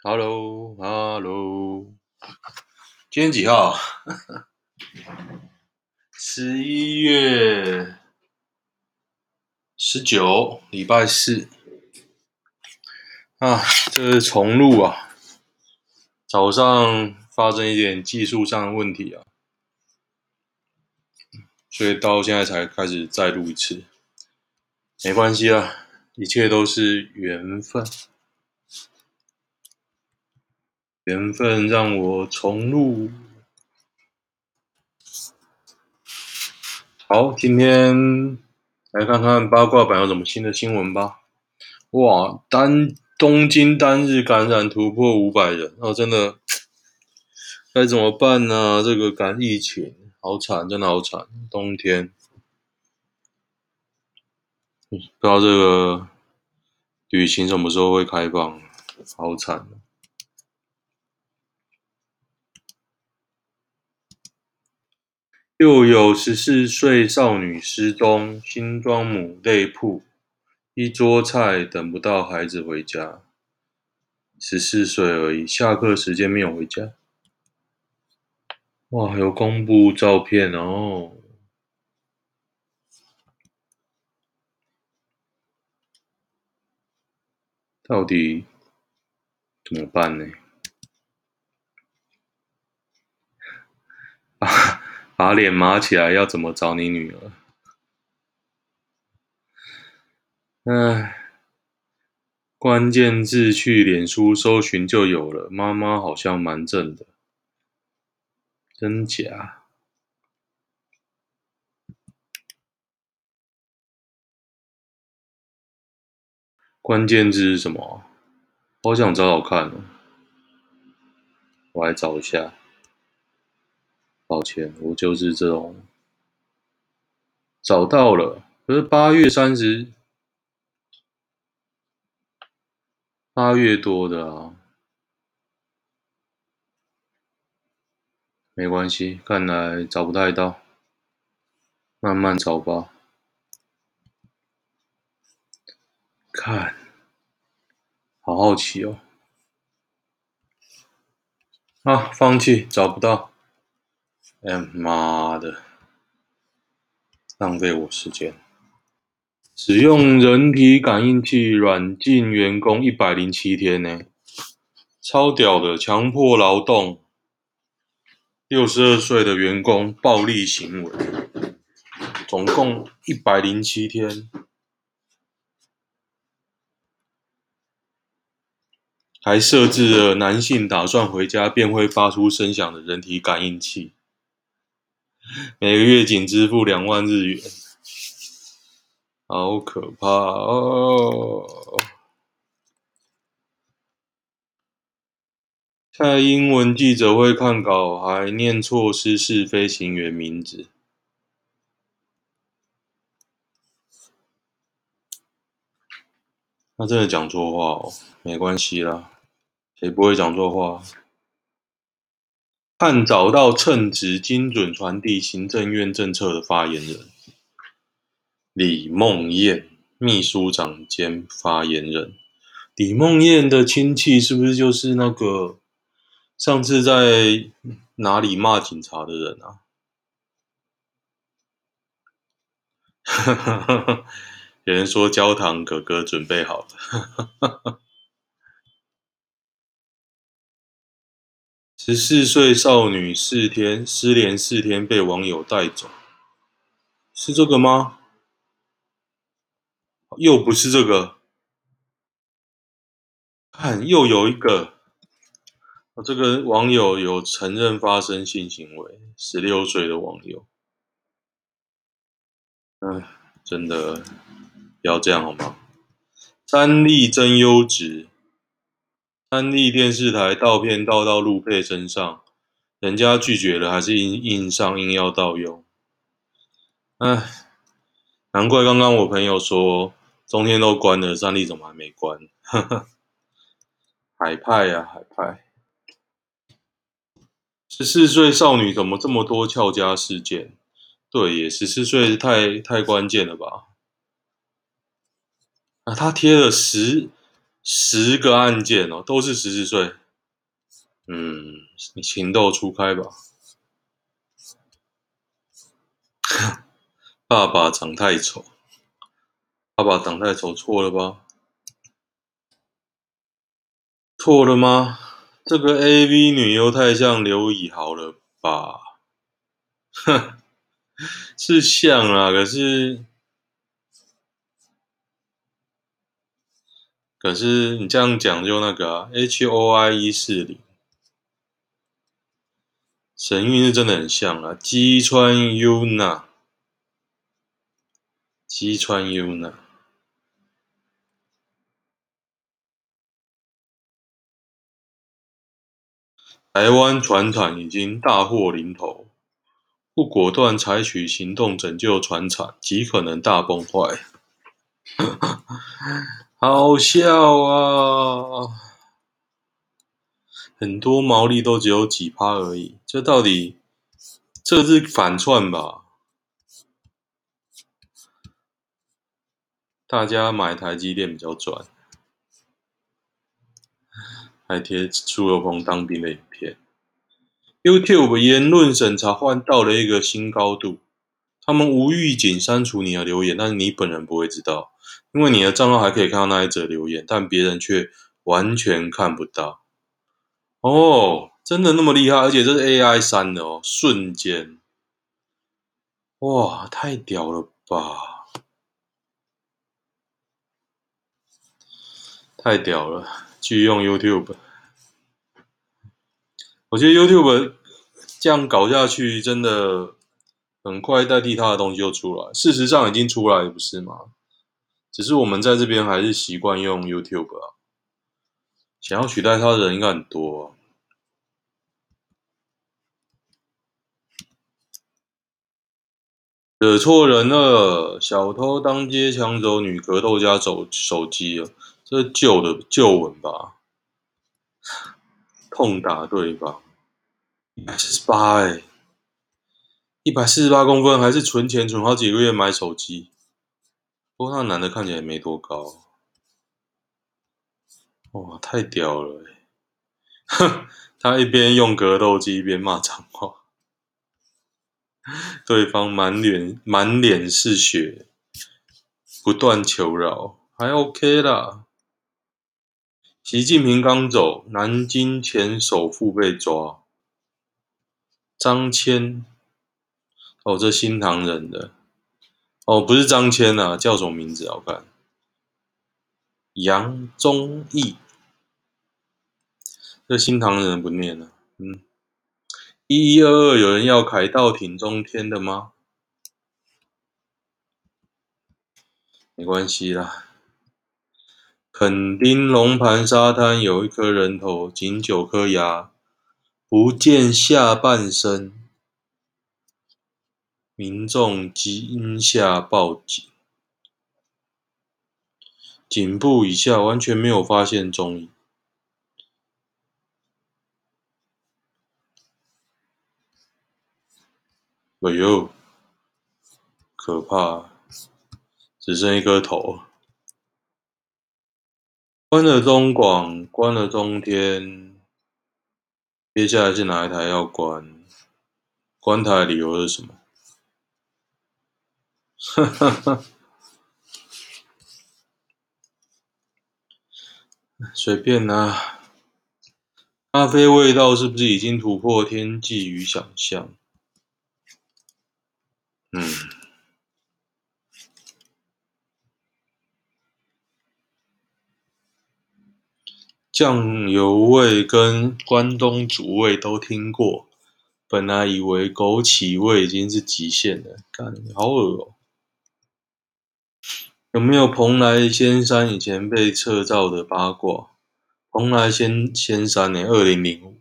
Hello，Hello，今天几号？十一月十九，礼拜四。啊，这是重录啊！早上发生一点技术上的问题啊，所以到现在才开始再录一次。没关系啊，一切都是缘分。缘分让我重录。好，今天来看看八卦版有什么新的新闻吧。哇，单东京单日感染突破五百人，哦，真的该怎么办呢？这个感疫情好惨，真的好惨。冬天，不知道这个旅行什么时候会开放，好惨。又有十四岁少女失踪，新庄母泪曝，一桌菜等不到孩子回家。十四岁而已，下课时间没有回家。哇，有公布照片哦。到底怎么办呢？啊！把脸码起来，要怎么找你女儿？唉，关键字去脸书搜寻就有了。妈妈好像蛮正的，真假？关键字是什么？好想找找看。我来找一下。抱歉，我就是这种。找到了，可是八月三十，八月多的啊，没关系，看来找不太到，慢慢找吧。看，好好奇哦。啊，放弃，找不到。哎妈的，浪费我时间！使用人体感应器软禁员工一百零七天呢，超屌的强迫劳动，六十二岁的员工暴力行为，总共一百零七天，还设置了男性打算回家便会发出声响的人体感应器。每个月仅支付两万日元，好可怕哦！蔡英文记者会看稿还念错失事飞行员名字，他真的讲错话哦，没关系啦，谁不会讲错话？看找到称职、精准传递行政院政策的发言人李梦燕，秘书长兼发言人。李梦燕的亲戚是不是就是那个上次在哪里骂警察的人啊？有人说焦糖哥哥准备好了。十四岁少女四天失联四天被网友带走，是这个吗？又不是这个，看又有一个，这个网友有承认发生性行为，十六岁的网友，唉，真的不要这样好吗？三立真优质。三立电视台盗片盗到陆配身上，人家拒绝了，还是硬硬上，硬要盗用。唉，难怪刚刚我朋友说中天都关了，三立怎么还没关？呵呵，海派呀、啊，海派。十四岁少女怎么这么多俏家事件？对耶，十四岁太太关键了吧？啊，他贴了十。十个案件哦，都是十四岁。嗯，情窦初开吧？爸爸长太丑，爸爸长太丑，错了吧？错了吗？这个 AV 女优太像刘以豪了吧？哼，是像啊，可是。可是你这样讲就那个啊，H O I 一四零，神韵是真的很像啊，击穿 Yuna，击穿 U 娜台湾船厂已经大祸临头，不果断采取行动拯救船厂，极可能大崩坏。好笑啊！很多毛利都只有几趴而已，这到底这是反串吧？大家买台积电比较赚，还贴猪肉棚当兵的影片。YouTube 言论审查换到了一个新高度，他们无预警删除你的留言，但是你本人不会知道。因为你的账号还可以看到那一则留言，但别人却完全看不到。哦，真的那么厉害？而且这是 AI 删的哦，瞬间，哇，太屌了吧！太屌了，去用 YouTube。我觉得 YouTube 这样搞下去，真的很快代替他的东西就出来。事实上已经出来，不是吗？只是我们在这边还是习惯用 YouTube 啊，想要取代它的人应该很多啊。惹错人了，小偷当街抢走女格斗家手手机了，这是旧的旧闻吧？痛打对方，一百四十八哎，一百四十八公分，还是存钱存好几个月买手机。不过那男的看起来没多高，哇，太屌了！哼，他一边用格斗机一边骂脏话，对方满脸满脸是血，不断求饶，还 OK 啦。习近平刚走，南京前首富被抓，张骞，哦，这新唐人的。哦，不是张骞啊，叫什么名字？我看，杨忠义，这新唐人不念了。嗯，一一二二，有人要凯道挺中天的吗？没关系啦。垦丁龙盘沙滩有一颗人头，仅九颗牙，不见下半身。民众惊吓报警，颈部以下完全没有发现踪影。哎呦，可怕！只剩一颗头。关了中广，关了中天，接下来是哪一台要关？关台的理由是什么？哈哈哈，随便啦。咖啡味道是不是已经突破天际与想象？嗯，酱油味跟关东煮味都听过，本来以为枸杞味已经是极限了，干，好恶哦。有没有蓬莱仙山以前被撤照的八卦？蓬莱仙仙山呢？二零零五，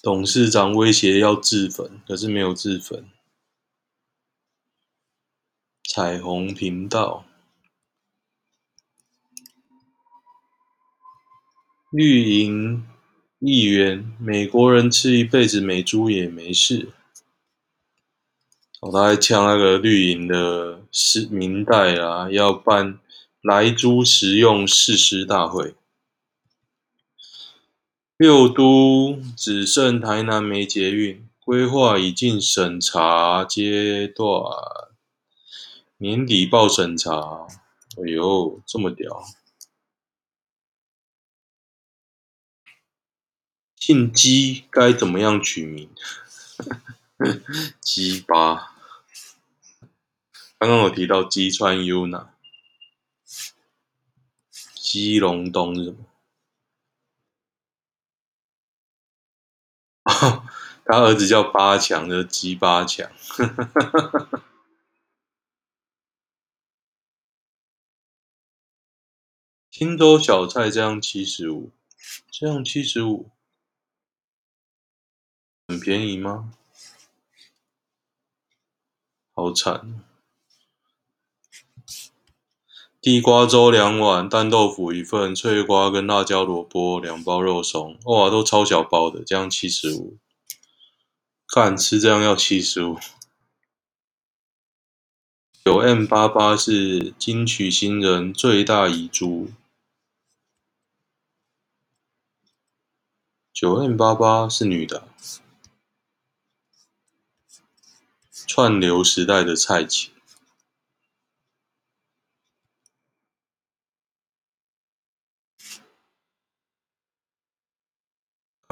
董事长威胁要自焚，可是没有自焚。彩虹频道，绿营议员，美国人吃一辈子美猪也没事。哦，他还呛那个绿营的市民代啊，要办莱猪食用誓师大会。六都只剩台南没捷运，规划已进审查阶段，年底报审查。哎呦，这么屌！姓鸡该怎么样取名？鸡巴。刚刚有提到鸡川优娜，鸡龙东是什么？他儿子叫八强的鸡八强。青州小菜这样七十五，这样七十五，很便宜吗？好惨！地瓜粥两碗，蛋豆腐一份，脆瓜跟辣椒萝卜两包肉松，哇，都超小包的，这样七十五。干，吃这样要七十五。九 M 八八是金曲新人最大遗珠。九 M 八八是女的。串流时代的蔡琴，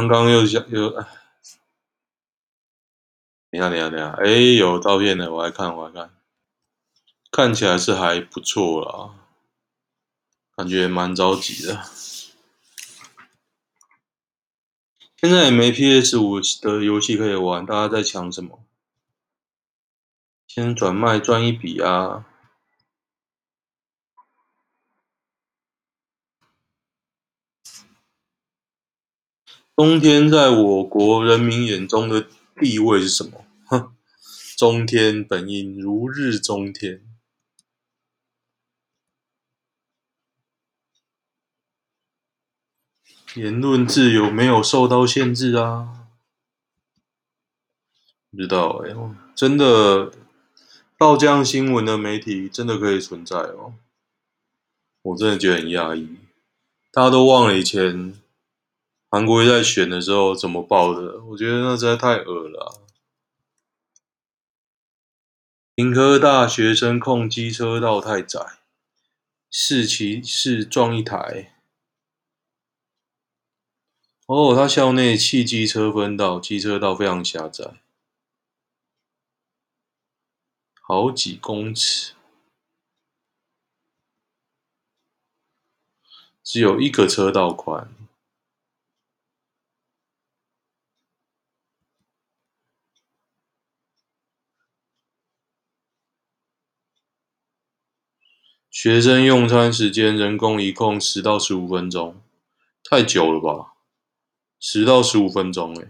刚刚又想又，等一下等一下等一下，哎，有照片的，我来看我来看，看起来是还不错啦，感觉蛮着急的。现在也没 PS 五的游戏可以玩，大家在抢什么？先转卖赚一笔啊！中天在我国人民眼中的地位是什么？哼，中天本应如日中天。言论自由没有受到限制啊？不知道哎、真的。报这样新闻的媒体真的可以存在哦？我真的觉得很压抑。大家都忘了以前韩国瑜在选的时候怎么报的？我觉得那实在太恶了啊。屏科大学生控机车道太窄，四骑士撞一台。哦，他校内汽机车分道，机车道非常狭窄。好几公尺，只有一个车道宽。学生用餐时间人工一共十到十五分钟，太久了吧？十到十五分钟，欸，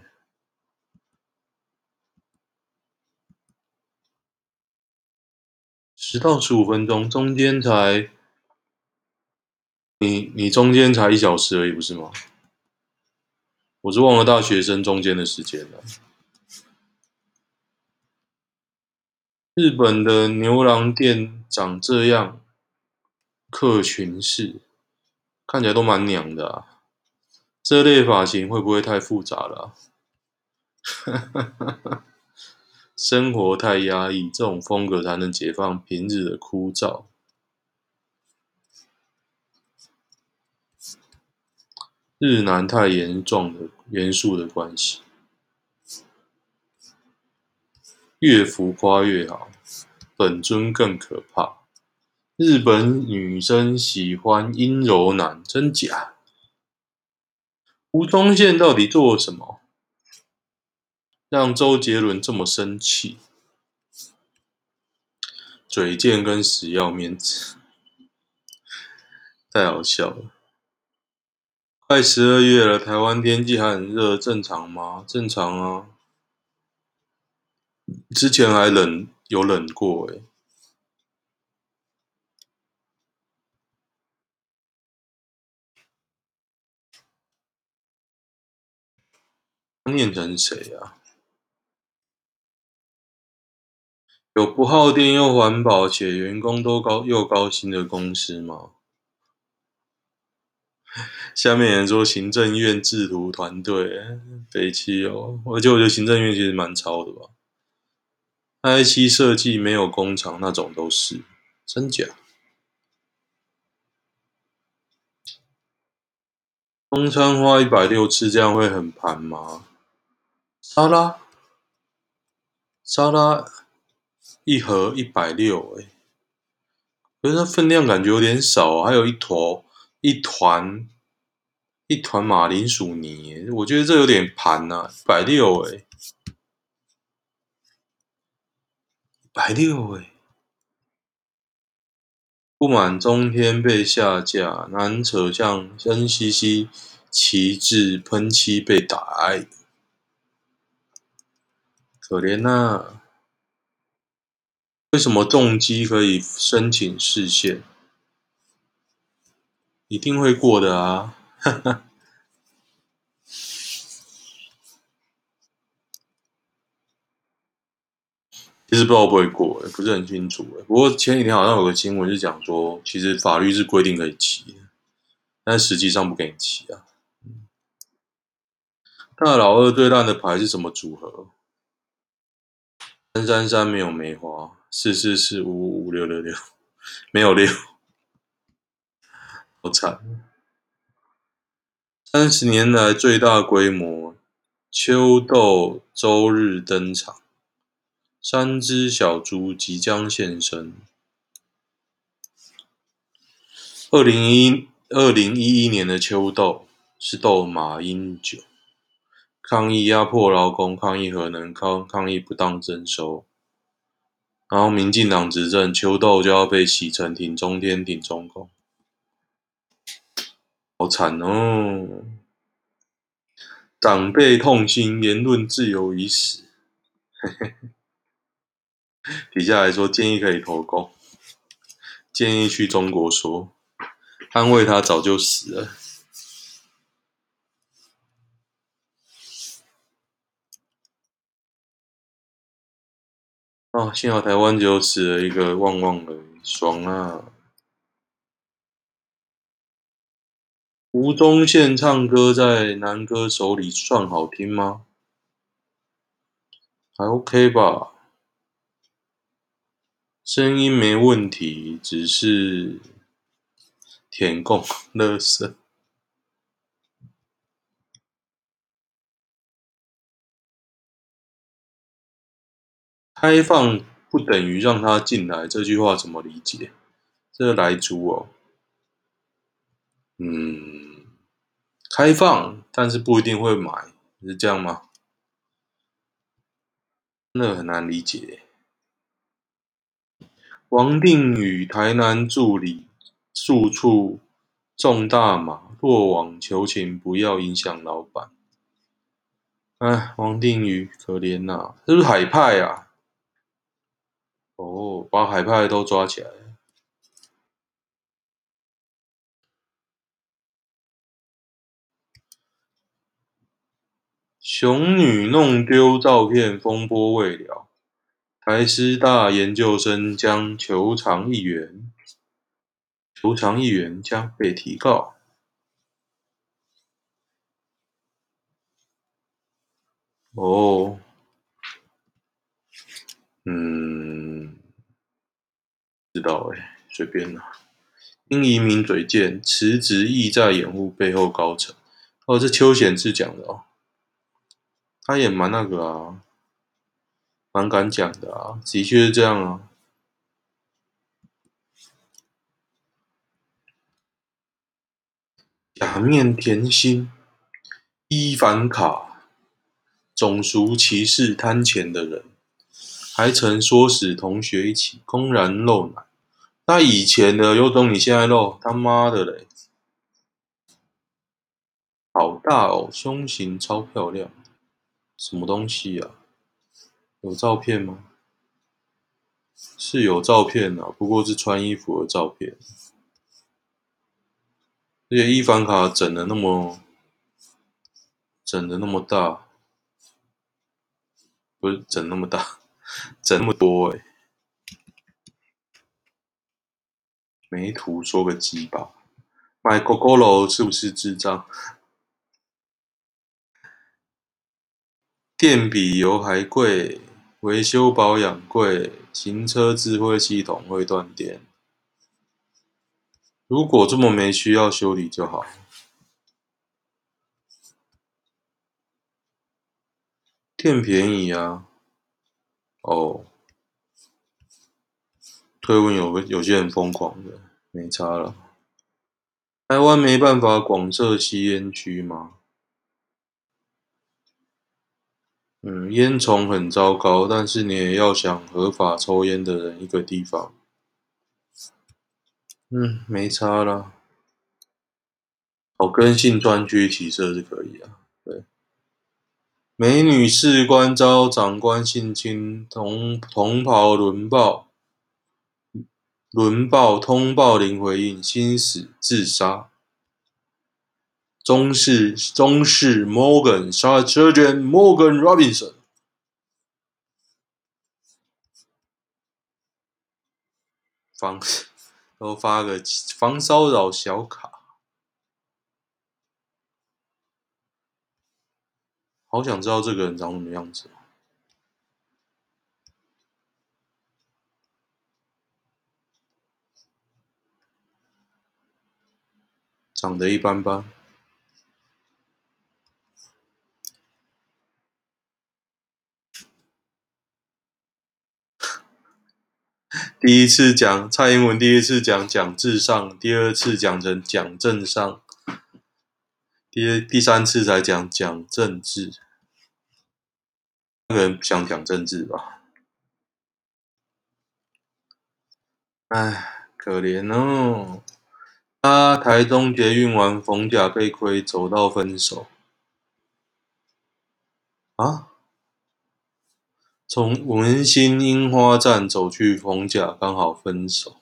十到十五分钟，中间才你你中间才一小时而已，不是吗？我是忘了大学生中间的时间了。日本的牛郎店长这样，客群式，看起来都蛮娘的啊。这类发型会不会太复杂了啊？生活太压抑，这种风格才能解放平日的枯燥。日男太严重的严肃的关系，越浮夸越好，本尊更可怕。日本女生喜欢阴柔男，真假？吴宗宪到底做了什么？让周杰伦这么生气，嘴贱跟死要面子，太好笑了。快十二月了，台湾天气还很热，正常吗？正常啊。之前还冷，有冷过诶。念成谁啊？有不耗电又环保且员工都高又高薪的公司吗？下面人说行政院制图团队，北七哦，而且我觉得行政院其实蛮超的吧。IC 设计没有工厂那种都是真假？中餐花一百六吃这样会很盘吗？沙拉，沙拉一盒一百六，哎，可是它分量感觉有点少，还有一坨一团一团马铃薯泥，我觉得这有点盘呐，一百六，哎，一百六，哎，不满中天被下架，难扯向 NCC 旗帜喷漆被打，可怜呐。为什么重机可以申请释宪？一定会过的啊！哈哈。其实不知道会不会过，不是很清楚。不过前几天好像有个新闻是讲说，其实法律是规定可以骑，但实际上不给你骑啊。大老二最烂的牌是什么组合？三三三没有梅花。四四四五五五六六六，没有六，好惨！三十年来最大规模秋斗周日登场，三只小猪即将现身。二零一二零一一年的秋斗是斗马英九，抗议压迫劳工，抗议核能，抗抗议不当征收。然后民进党执政，秋斗就要被洗成挺中天、挺中共，好惨哦！长辈痛心，言论自由已死。底下来说建议可以投共，建议去中国说，安慰他早就死了。啊，幸好台湾只有死了一个旺旺而已，爽啊！吴宗宪唱歌在男歌手里算好听吗？还 OK 吧，声音没问题，只是舔共垃圾。开放不等于让他进来，这句话怎么理解？这个莱猪哦，嗯，开放，但是不一定会买，是这样吗？那很难理解。王定宇台南助理住处重大麻，落网求情，不要影响老板。哎，王定宇可怜呐、啊，是不是海派啊？哦，把海派都抓起来。熊女弄丢照片，风波未了。台师大研究生将求偿一元，求偿一元将被提告。哦，嗯。知道哎、欸，随便啦。因移民嘴贱，辞职意在掩护背后高层。哦，这邱显志讲的哦，他也蛮那个啊，蛮敢讲的啊，的确是这样啊。假面甜心伊凡卡，种族歧视贪钱的人。还曾唆使同学一起公然露奶，那以前的有种你现在露，他妈的嘞！好大哦，胸型超漂亮，什么东西、啊？有照片吗？是有照片啊，不过是穿衣服的照片。而且伊凡卡整的那么，整的那么大，不是整那么大。整那么多哎、没图说个鸡吧，买 g o g o 是不是智障？电比油还贵，维修保养贵，行车智慧系统会断电。如果这么没需要修理就好。电便宜啊，哦。推文有有些人疯狂的，没差了。台湾没办法广设吸烟区吗？嗯，烟虫很糟糕，但是你也要想合法抽烟的人一个地方。嗯，没差了。好，跟性专区起设是可以啊。对，美女士官遭长官性侵，同同袍轮暴。轮报通报零回应，心死自杀。中士中士 Morgan 杀了车卷 Morgan Robinson。防 都发个防骚扰小卡，好想知道这个人长什么样子。长得一般般。第一次讲蔡英文，第一次讲讲至上，第二次讲成讲政上，第第三次才讲讲政治。那个人不想讲政治吧？哎，可怜哦。他台中捷运玩逢甲被亏，走到分手啊！从文心樱花站走去逢甲，刚好分手。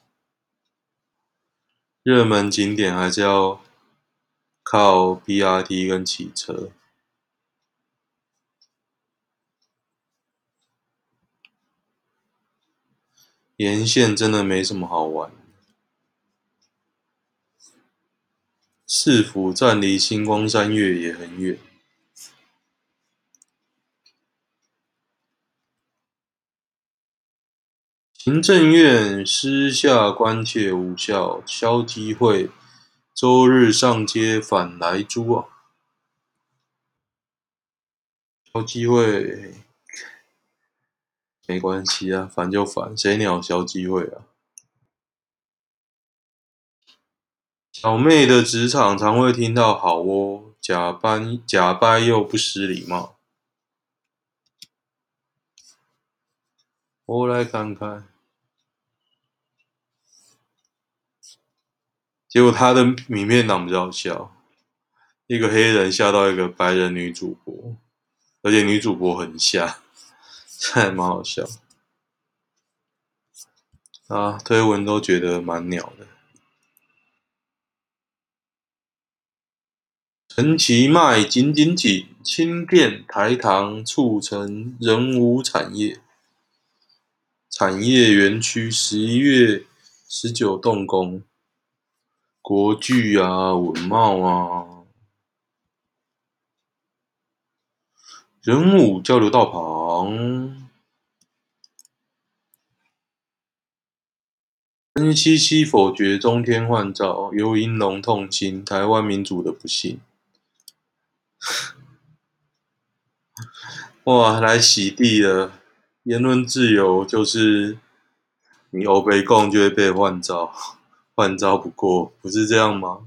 热门景点还是要靠 BRT 跟骑车。沿线真的没什么好玩。市府站离星光三月也很远。行政院私下关切无效，消机会周日上街反莱猪啊！消机会没关系啊，反就反，谁鸟消机会啊？小妹的职场常会听到“好哦”，假掰假掰又不失礼貌。我来看看，结果他的名片党比较笑，一个黑人吓到一个白人女主播，而且女主播很瞎，还蛮好笑。啊，推文都觉得蛮鸟的。陈其迈紧紧紧，轻便台糖促成人武产业产业园区，十一月十九动工。国巨啊，稳懋啊，人武交流道旁，恩熙熙否决中天换照，游盈隆痛心台湾民主的不幸。哇，来洗地了！言论自由就是你欧北共就会被换照，换照不过，不是这样吗？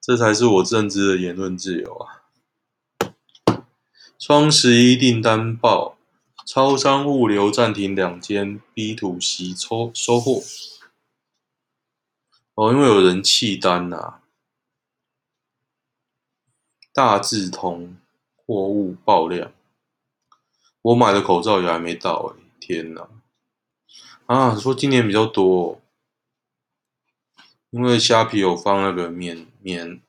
这才是我认知的言论自由啊！双十一订单爆，超商物流暂停两间，B to C 抽收货。哦，因为有人弃单呐、啊。大致通货物爆量，我买的口罩也还没到哎、天哪！啊，说今年比较多，因为虾皮有发那个免免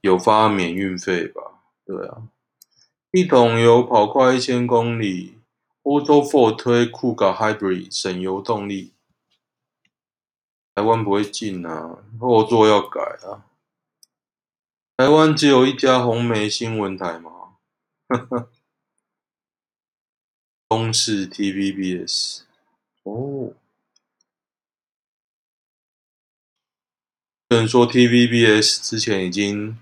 有发免运费吧？对啊，一桶油跑快一千公里，欧洲 Ford 推酷卡 Hybrid 省油动力。台湾不会进啊，后座要改啊。台湾只有一家红媒新闻台吗？东视 TVBS。哦。有人说 TVBS 之前已经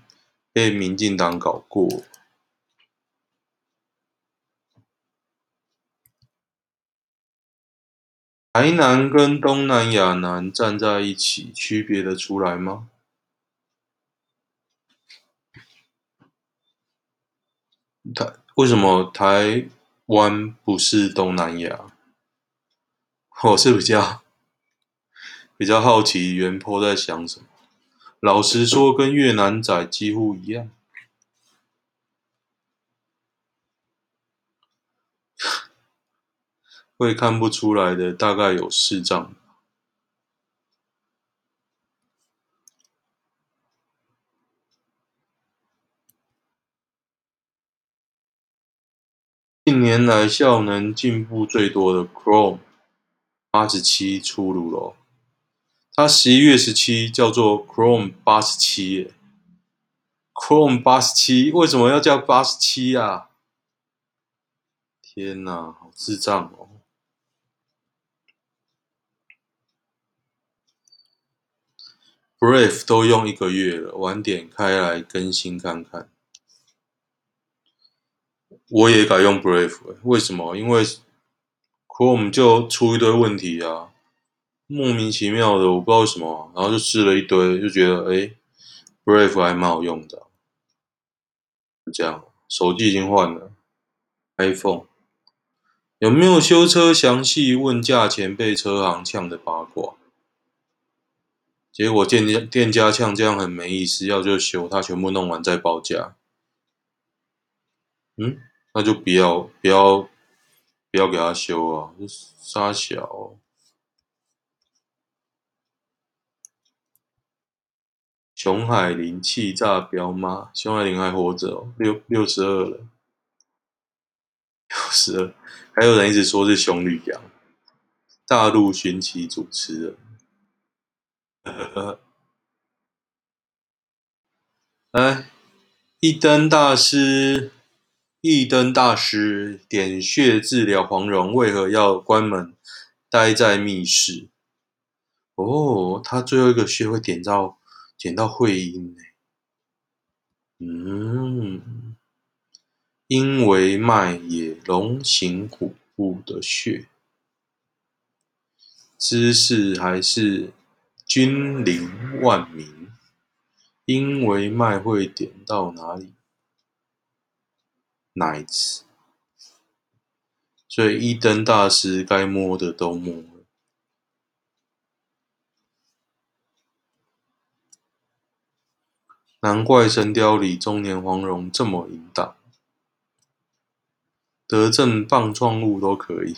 被民进党搞过。台南跟东南亚南站在一起，区别得出来吗？台为什么台湾不是东南亚？我是比较 比较好奇原 PO 在想什么。老实说，跟越南仔几乎一样。会看不出来的，大概有四张。近年来效能进步最多的 Chrome 八十七出炉了。它十一月十七叫做 Chrome 八十七，Chrome 八十七为什么要叫八十七啊？天哪，好智障哦！Brave 都用一个月了，晚点开来更新看看。我也改用 Brave，为什么？因为 Chrome 就出一堆问题啊，莫名其妙的，我不知道为什么，然后就试了一堆，就觉得诶 Brave 还蛮好用的，就这样。手机已经换了，iPhone 有没有修车详细问价钱被车行呛的八卦？结果店家店家呛这样很没意思，要就修，他全部弄完再报价。嗯？那就不要不要不要给他修啊！杀小熊海林气炸彪妈，熊海林还活着哦，六六十二了，六十二，还有人一直说是熊旅阳，大陆寻奇主持人，呵呵，来，一灯大师。一灯大师点穴治疗黄蓉，为何要关门待在密室？哦，他最后一个穴会点到点到会阴呢。嗯，因为脉也龙行虎步的穴，姿势还是君临万民。因为脉会点到哪里？所以一灯大师该摸的都摸了，难怪《神雕》里中年黄蓉这么淫荡，得正棒状物都可以，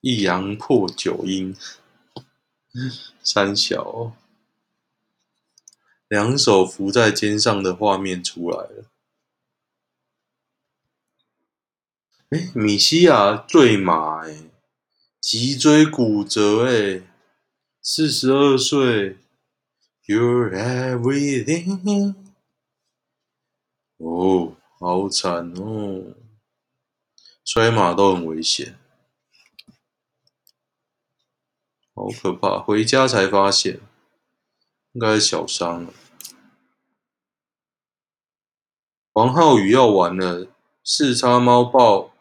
一阳破九阴，三小、两手扶在肩上的画面出来了。哎，米西亚坠马，哎，脊椎骨折，哎，四十二岁，You're everything。哦，好惨哦，摔马都很危险，好可怕，回家才发现，应该是小伤了。王浩宇要完了，四叉猫报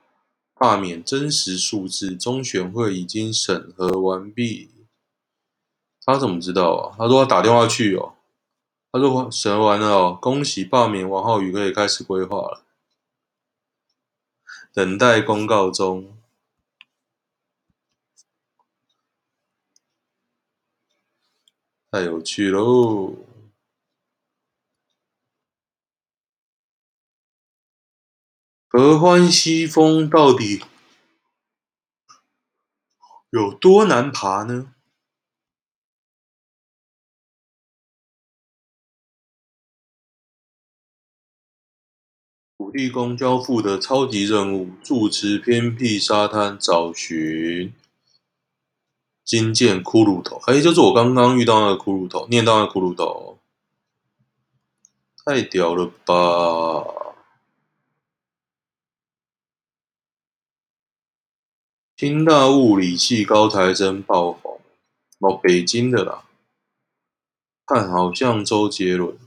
罢免真实数字，中选会已经审核完毕。他怎么知道啊？他说他打电话去哦。他说审核完了哦，恭喜罢免王浩宇可以开始规划了，等待公告中。太有趣喽！合欢西峰到底有多难爬呢？土地公交付的超级任务：住持偏僻沙滩找寻金剑骷髅头。哎，就是我刚刚遇到那个骷髅头，念到那个骷髅头，太屌了吧！清大物理系高材生爆红，哦，北京的啦，看好像周杰伦，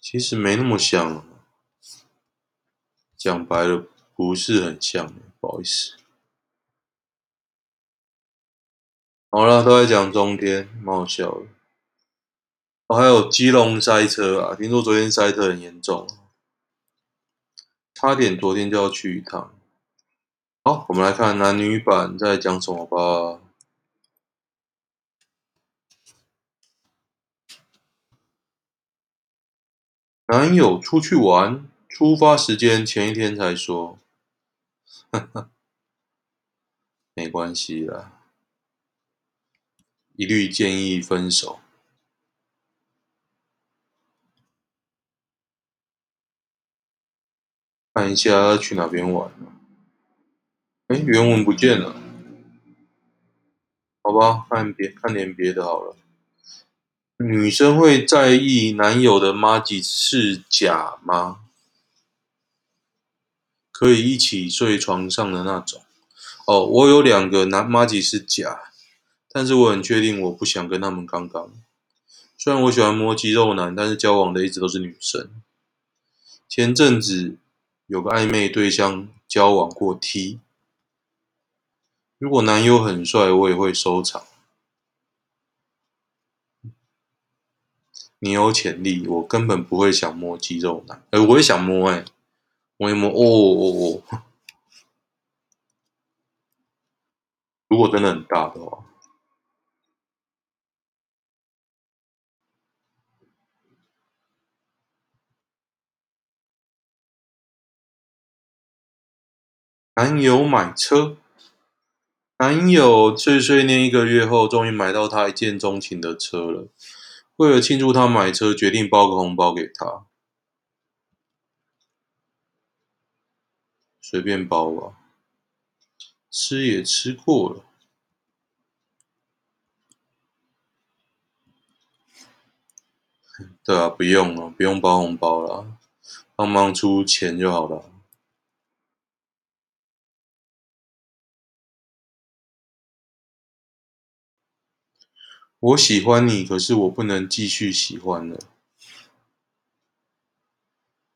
其实没那么像。讲白了，不是很像，不好意思。好了，都在讲中天，蛮好笑的。哦，还有基隆塞车啊，听说昨天塞车很严重，差点昨天就要去一趟。好，我们来看男女版在讲什么吧。男友出去玩。出发时间前一天才说，哈哈，没关系啦，一律建议分手。看一下要去哪边玩。哎，原文不见了，好吧，看别看点别的好了。女生会在意男友的妈吉是假吗？可以一起睡床上的那种哦。我有两个男妈吉是假，但是我很确定我不想跟他们刚刚。虽然我喜欢摸肌肉男，但是交往的一直都是女生。前阵子有个暧昧对象交往过 T，如果男友很帅，我也会收藏。你有潜力，我根本不会想摸肌肉男，哎，我也想摸哎。摸一摸，哦哦哦！如果真的很大的话，男友买车，男友碎碎念一个月后，终于买到他一见钟情的车了。为了庆祝他买车，决定包个红包给他。随便包吧，吃也吃过了。对啊，不用了，不用包红包了，帮忙出钱就好了。我喜欢你，可是我不能继续喜欢了。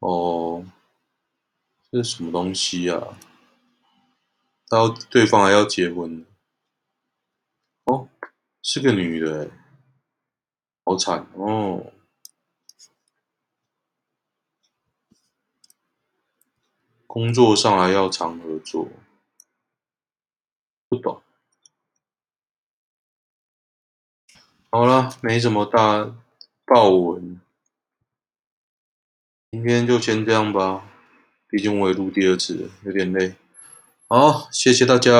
哦。这是什么东西呀？他要对方还要结婚哦，是个女的，好惨哦。工作上还要常合作，不懂。好了，没什么大爆文，今天就先这样吧。毕竟我也录第二次了，有点累。好，谢谢大家。